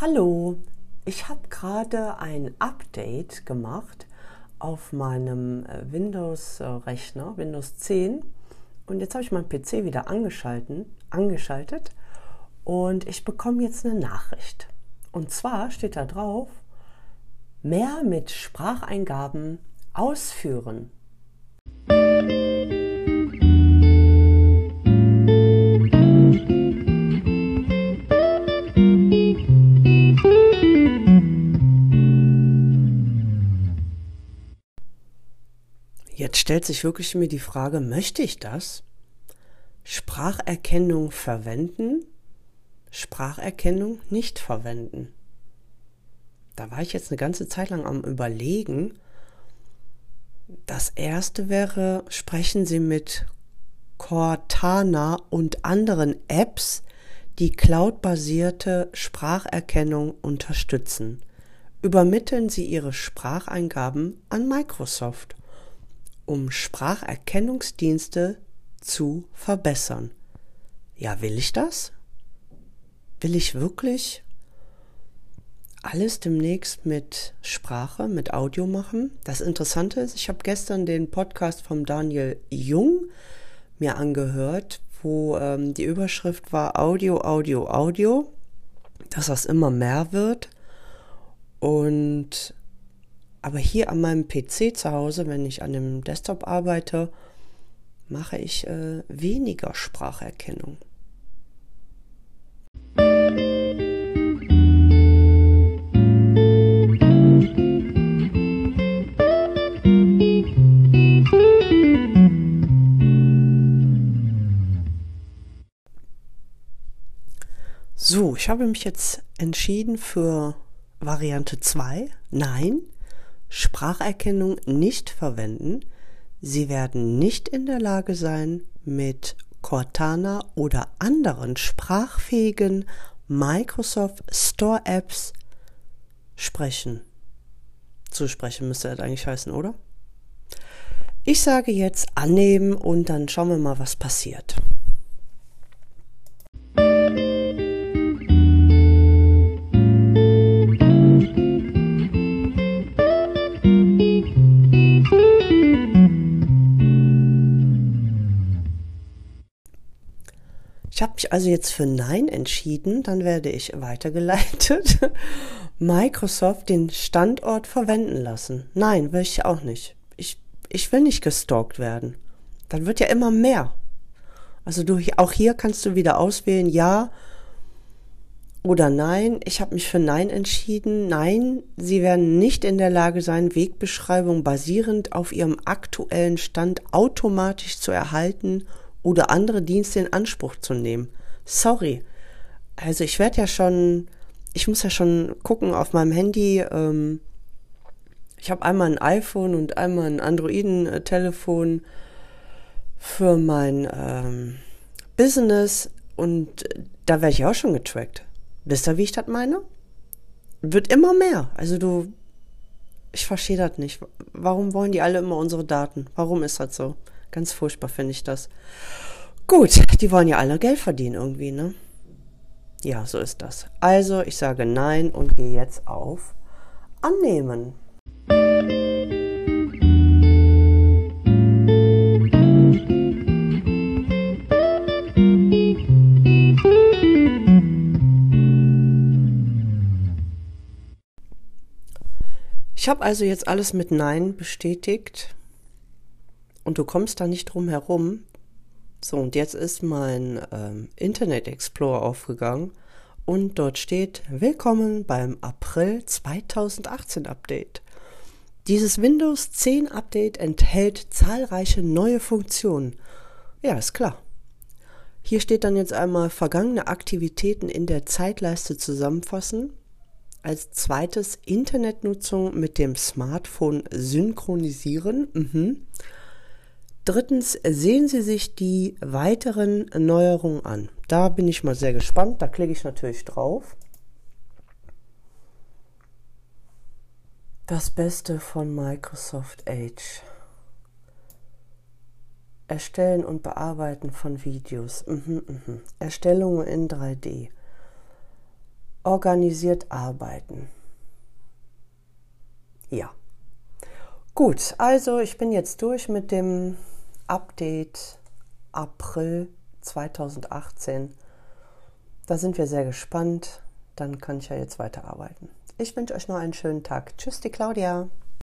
Hallo, ich habe gerade ein Update gemacht auf meinem äh, Windows-Rechner, Windows 10. Und jetzt habe ich meinen PC wieder angeschalten, angeschaltet und ich bekomme jetzt eine Nachricht. Und zwar steht da drauf, mehr mit Spracheingaben ausführen. Stellt sich wirklich mir die Frage, möchte ich das? Spracherkennung verwenden, Spracherkennung nicht verwenden. Da war ich jetzt eine ganze Zeit lang am Überlegen. Das erste wäre, sprechen Sie mit Cortana und anderen Apps, die cloudbasierte Spracherkennung unterstützen. Übermitteln Sie Ihre Spracheingaben an Microsoft um Spracherkennungsdienste zu verbessern. Ja, will ich das? Will ich wirklich alles demnächst mit Sprache, mit Audio machen? Das Interessante ist, ich habe gestern den Podcast vom Daniel Jung mir angehört, wo ähm, die Überschrift war Audio, Audio, Audio, dass das immer mehr wird. Und aber hier an meinem PC zu Hause, wenn ich an dem Desktop arbeite, mache ich äh, weniger Spracherkennung. So, ich habe mich jetzt entschieden für Variante 2. Nein, Spracherkennung nicht verwenden. Sie werden nicht in der Lage sein, mit Cortana oder anderen sprachfähigen Microsoft Store Apps sprechen. Zu sprechen müsste das eigentlich heißen, oder? Ich sage jetzt annehmen und dann schauen wir mal, was passiert. Ich habe mich also jetzt für Nein entschieden, dann werde ich weitergeleitet. Microsoft den Standort verwenden lassen. Nein, will ich auch nicht. Ich, ich will nicht gestalkt werden. Dann wird ja immer mehr. Also du, auch hier kannst du wieder auswählen, ja oder nein. Ich habe mich für Nein entschieden. Nein, sie werden nicht in der Lage sein, Wegbeschreibung basierend auf ihrem aktuellen Stand automatisch zu erhalten oder andere Dienste in Anspruch zu nehmen. Sorry. Also ich werde ja schon, ich muss ja schon gucken auf meinem Handy. Ähm, ich habe einmal ein iPhone und einmal ein Androiden-Telefon für mein ähm, Business und da werde ich auch schon getrackt. Wisst ihr, wie ich das meine? Wird immer mehr. Also du, ich verstehe das nicht. Warum wollen die alle immer unsere Daten? Warum ist das so? Ganz furchtbar finde ich das. Gut, die wollen ja alle Geld verdienen irgendwie, ne? Ja, so ist das. Also, ich sage Nein und gehe jetzt auf Annehmen. Ich habe also jetzt alles mit Nein bestätigt und du kommst da nicht drum herum. So, und jetzt ist mein ähm, Internet Explorer aufgegangen und dort steht Willkommen beim April 2018 Update. Dieses Windows 10 Update enthält zahlreiche neue Funktionen. Ja, ist klar. Hier steht dann jetzt einmal vergangene Aktivitäten in der Zeitleiste zusammenfassen. Als zweites Internetnutzung mit dem Smartphone synchronisieren. Mhm. Drittens sehen Sie sich die weiteren Neuerungen an. Da bin ich mal sehr gespannt. Da klicke ich natürlich drauf. Das Beste von Microsoft Edge. Erstellen und Bearbeiten von Videos. Mhm, mhm. Erstellungen in 3D. organisiert arbeiten. Ja. Gut, also ich bin jetzt durch mit dem Update April 2018. Da sind wir sehr gespannt. Dann kann ich ja jetzt weiterarbeiten. Ich wünsche euch noch einen schönen Tag. Tschüss, die Claudia.